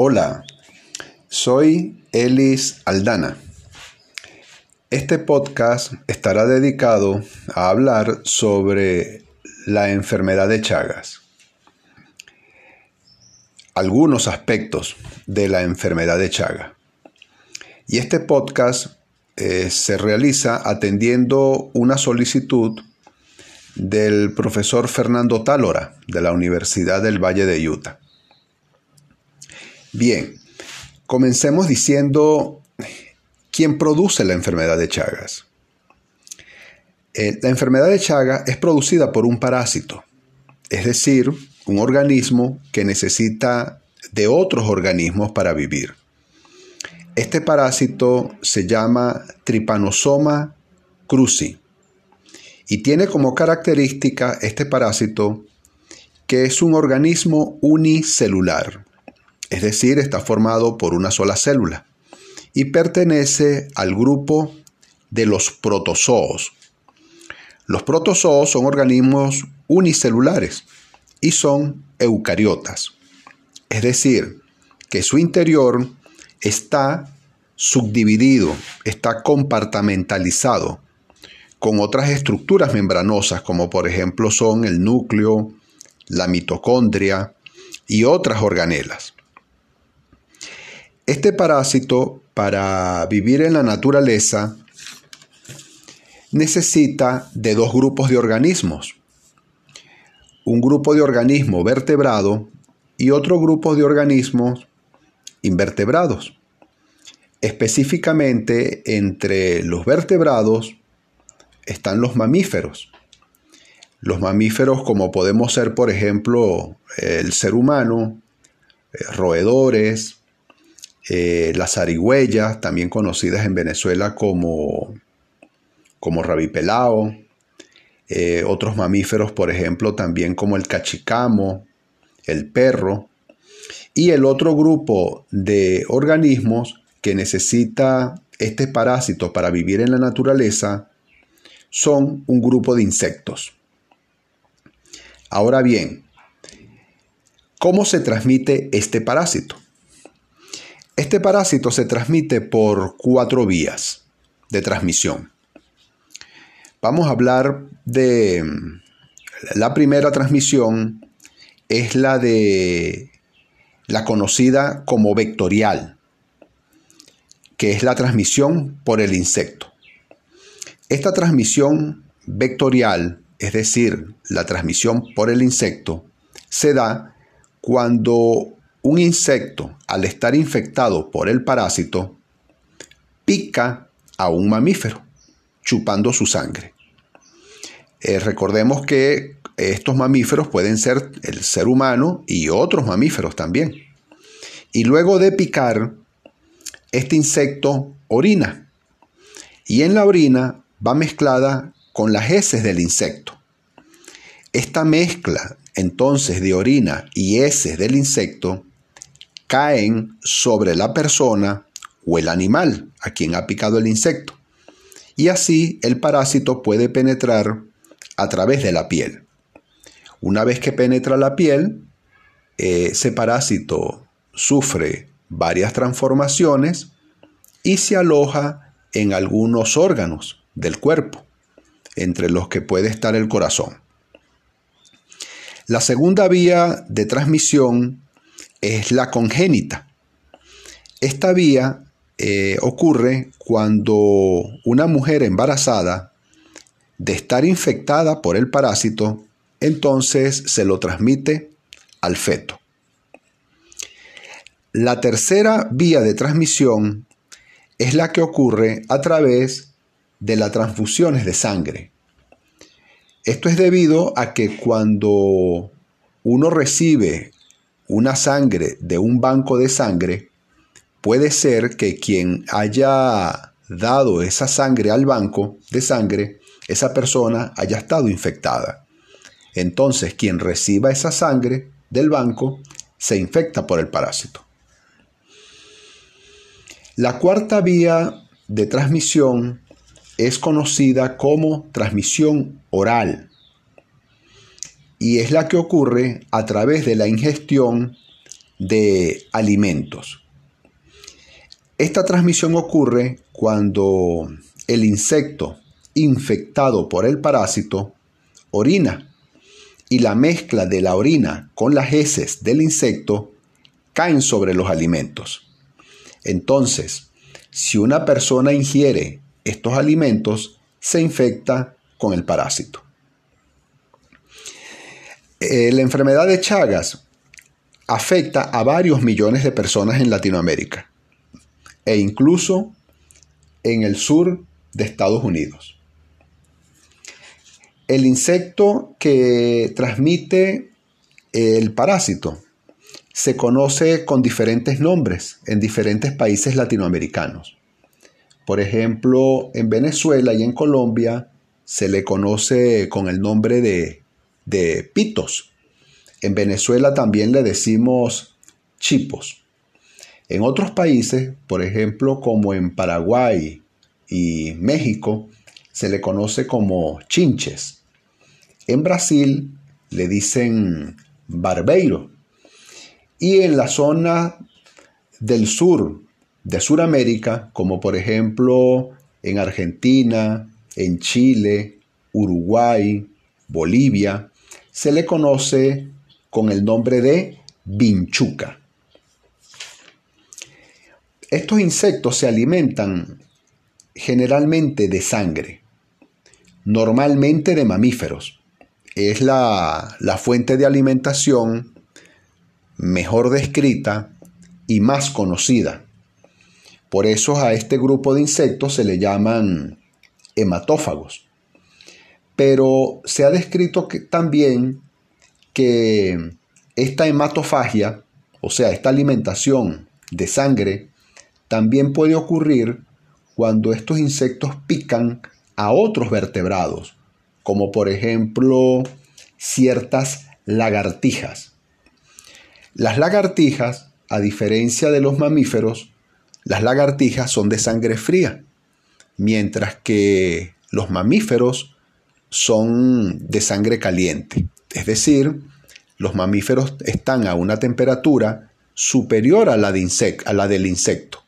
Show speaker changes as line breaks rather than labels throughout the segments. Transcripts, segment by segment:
Hola, soy Elis Aldana. Este podcast estará dedicado a hablar sobre la enfermedad de Chagas. Algunos aspectos de la enfermedad de Chagas. Y este podcast eh, se realiza atendiendo una solicitud del profesor Fernando Tálora de la Universidad del Valle de Utah. Bien, comencemos diciendo quién produce la enfermedad de Chagas. Eh, la enfermedad de Chagas es producida por un parásito, es decir, un organismo que necesita de otros organismos para vivir. Este parásito se llama Trypanosoma cruzi y tiene como característica este parásito que es un organismo unicelular, es decir, está formado por una sola célula y pertenece al grupo de los protozoos. Los protozoos son organismos unicelulares y son eucariotas, es decir, que su interior está subdividido, está compartamentalizado con otras estructuras membranosas como por ejemplo son el núcleo, la mitocondria y otras organelas. Este parásito para vivir en la naturaleza necesita de dos grupos de organismos. Un grupo de organismos vertebrado y otro grupo de organismos invertebrados. Específicamente entre los vertebrados están los mamíferos. Los mamíferos como podemos ser, por ejemplo, el ser humano, eh, roedores, eh, las zarigüeyas, también conocidas en Venezuela como, como rabipelao, eh, otros mamíferos, por ejemplo, también como el cachicamo, el perro, y el otro grupo de organismos que necesita este parásito para vivir en la naturaleza son un grupo de insectos. Ahora bien, ¿cómo se transmite este parásito? Este parásito se transmite por cuatro vías de transmisión. Vamos a hablar de la primera transmisión es la de la conocida como vectorial, que es la transmisión por el insecto. Esta transmisión vectorial, es decir, la transmisión por el insecto, se da cuando un insecto, al estar infectado por el parásito, pica a un mamífero, chupando su sangre. Eh, recordemos que estos mamíferos pueden ser el ser humano y otros mamíferos también. Y luego de picar, este insecto orina. Y en la orina va mezclada con las heces del insecto. Esta mezcla entonces de orina y heces del insecto caen sobre la persona o el animal a quien ha picado el insecto. Y así el parásito puede penetrar a través de la piel. Una vez que penetra la piel, ese parásito sufre varias transformaciones y se aloja en algunos órganos del cuerpo, entre los que puede estar el corazón. La segunda vía de transmisión es la congénita. Esta vía eh, ocurre cuando una mujer embarazada, de estar infectada por el parásito, entonces se lo transmite al feto. La tercera vía de transmisión es la que ocurre a través de las transfusiones de sangre. Esto es debido a que cuando uno recibe una sangre de un banco de sangre, puede ser que quien haya dado esa sangre al banco de sangre, esa persona haya estado infectada. Entonces, quien reciba esa sangre del banco se infecta por el parásito. La cuarta vía de transmisión es conocida como transmisión oral y es la que ocurre a través de la ingestión de alimentos. Esta transmisión ocurre cuando el insecto infectado por el parásito orina y la mezcla de la orina con las heces del insecto caen sobre los alimentos. Entonces, si una persona ingiere estos alimentos, se infecta con el parásito. Eh, la enfermedad de Chagas afecta a varios millones de personas en Latinoamérica e incluso en el sur de Estados Unidos. El insecto que transmite el parásito se conoce con diferentes nombres en diferentes países latinoamericanos. Por ejemplo, en Venezuela y en Colombia se le conoce con el nombre de, de pitos. En Venezuela también le decimos chipos. En otros países, por ejemplo, como en Paraguay y México, se le conoce como chinches. En Brasil le dicen barbeiro. Y en la zona del sur de Sudamérica, como por ejemplo en Argentina, en Chile, Uruguay, Bolivia, se le conoce con el nombre de vinchuca. Estos insectos se alimentan generalmente de sangre, normalmente de mamíferos. Es la, la fuente de alimentación mejor descrita y más conocida. Por eso a este grupo de insectos se le llaman hematófagos. Pero se ha descrito también que esta hematofagia, o sea, esta alimentación de sangre, también puede ocurrir cuando estos insectos pican a otros vertebrados, como por ejemplo ciertas lagartijas. Las lagartijas, a diferencia de los mamíferos, las lagartijas son de sangre fría, mientras que los mamíferos son de sangre caliente. Es decir, los mamíferos están a una temperatura superior a la, a la del insecto,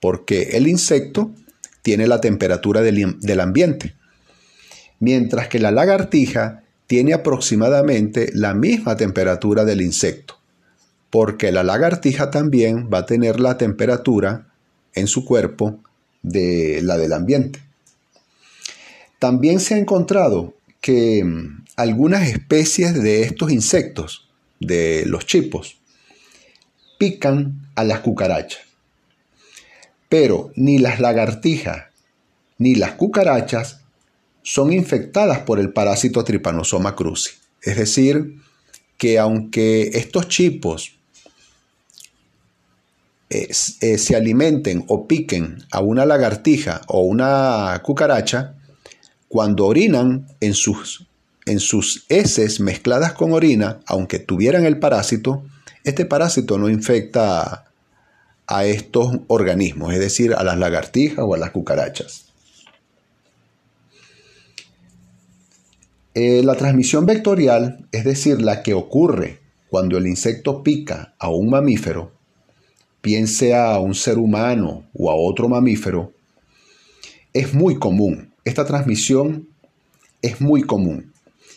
porque el insecto tiene la temperatura del, del ambiente, mientras que la lagartija tiene aproximadamente la misma temperatura del insecto, porque la lagartija también va a tener la temperatura en su cuerpo de la del ambiente. También se ha encontrado que mm, algunas especies de estos insectos, de los chipos, pican a las cucarachas. Pero ni las lagartijas ni las cucarachas son infectadas por el parásito Trypanosoma cruzi. Es decir, que aunque estos chipos eh, eh, se alimenten o piquen a una lagartija o una cucaracha, cuando orinan en sus, en sus heces mezcladas con orina, aunque tuvieran el parásito, este parásito no infecta a estos organismos, es decir, a las lagartijas o a las cucarachas. Eh, la transmisión vectorial, es decir, la que ocurre cuando el insecto pica a un mamífero, piense a un ser humano o a otro mamífero, es muy común esta transmisión es muy común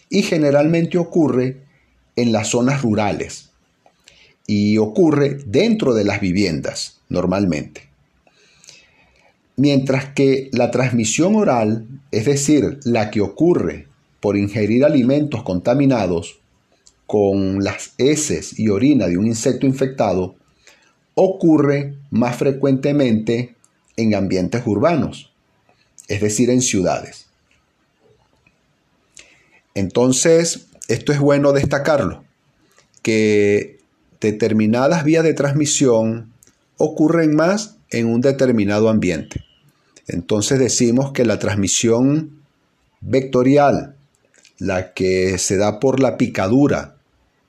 y generalmente ocurre en las zonas rurales y ocurre dentro de las viviendas normalmente. Mientras que la transmisión oral, es decir, la que ocurre por ingerir alimentos contaminados con las heces y orina de un insecto infectado, ocurre más frecuentemente en ambientes urbanos es decir, en ciudades. Entonces, esto es bueno destacarlo, que determinadas vías de transmisión ocurren más en un determinado ambiente. Entonces decimos que la transmisión vectorial, la que se da por la picadura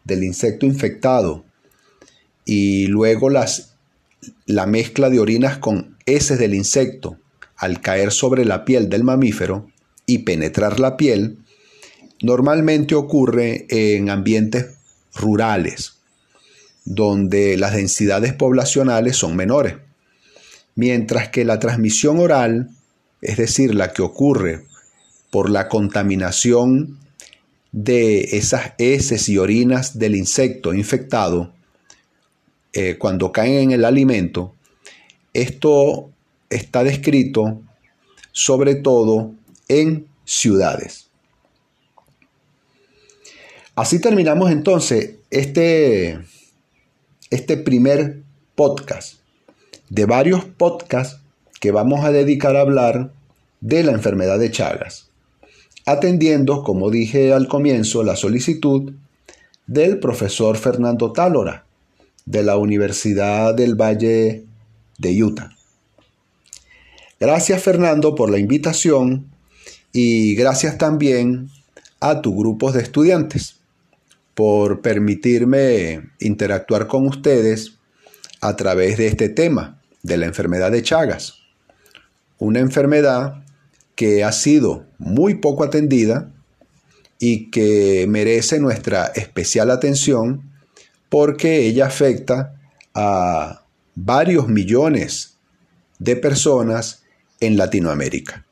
del insecto infectado y luego las, la mezcla de orinas con heces del insecto al caer sobre la piel del mamífero y penetrar la piel, normalmente ocurre en ambientes rurales, donde las densidades poblacionales son menores, mientras que la transmisión oral, es decir, la que ocurre por la contaminación de esas heces y orinas del insecto infectado, eh, cuando caen en el alimento, esto está descrito sobre todo en ciudades. Así terminamos entonces este, este primer podcast de varios podcasts que vamos a dedicar a hablar de la enfermedad de Chagas, atendiendo, como dije al comienzo, la solicitud del profesor Fernando Tálora de la Universidad del Valle de Utah. Gracias Fernando por la invitación y gracias también a tu grupo de estudiantes por permitirme interactuar con ustedes a través de este tema de la enfermedad de Chagas. Una enfermedad que ha sido muy poco atendida y que merece nuestra especial atención porque ella afecta a varios millones de personas en Latinoamérica.